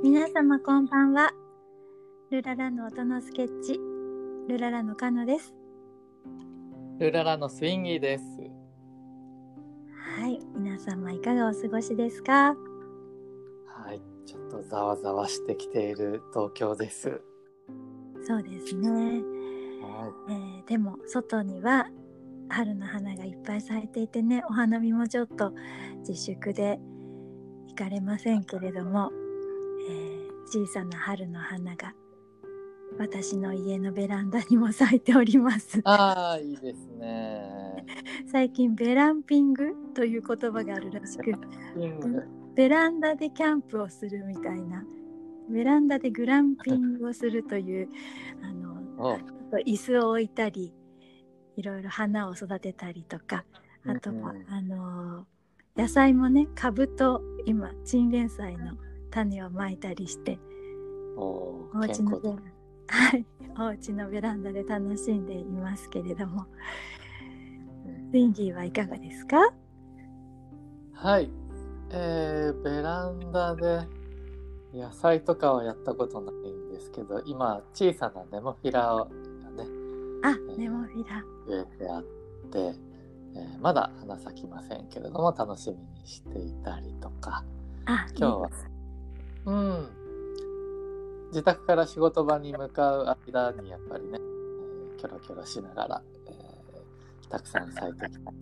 皆様こんばんは。ルララの音のスケッチ、ルララのカノです。ルララのスインギーです。はい、皆様いかがお過ごしですか？はい、ちょっとざわざわしてきている東京です。そうですね。はえーでも外には春の花がいっぱい咲いていてね、お花見もちょっと自粛で行かれませんけれども、えー小さな春の花が私の家のベランダにも咲いております。ああ、いいですね。最近ベランピングという言葉があるらしく、ベランダでキャンプをするみたいなベランダでグランピングをするという あのお椅子を置いたりいろいろ花を育てたりとかあとは、うんうんあの野菜もね株と今チンゲン菜の種をまいたりしておお家のベランはい。お家のベランダで楽しんでいますけれども。スインギーはいかがですか？はい、えー、ベランダで野菜とかはやったことないんですけど、今小さなネモフィラがねあネモフィラ。植えてあって、えーまだ花咲きませんけれども楽しみにしていたりとか。あ今日は、うん、自宅から仕事場に向かう間にやっぱりね、えーキョロキョロしながら、えーたくさん咲いてきた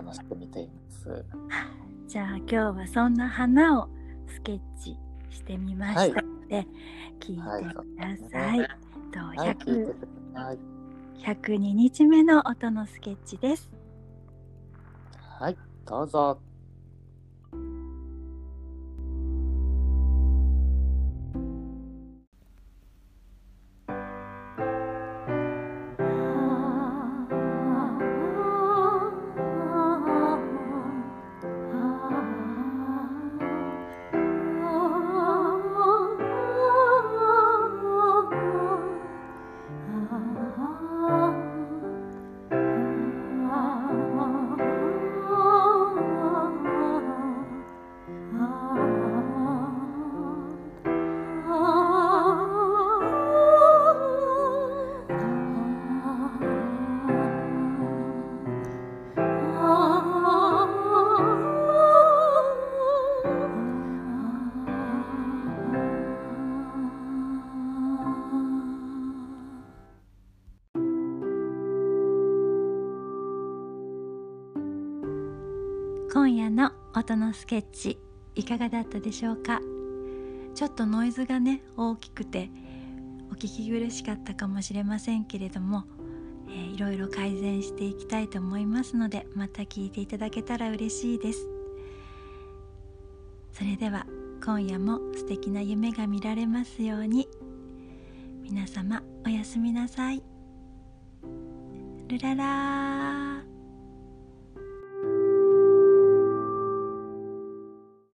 楽しく見ています。じゃあ今日はそんな花をスケッチしてみましたので、聞いてください。はいとはい、聞いて100ください。102日目の音のスケッチです。はい、どうぞ。今夜の音のスケッチいかがだったでしょうか？ちょっとノイズがね大きくてお聞き苦しかったかもしれませんけれども、えーいろいろ改善していきたいと思いますのでまた聞いていただけたら嬉しいです。それでは今夜も素敵な夢が見られますように皆様おやすみなさい。ルララー。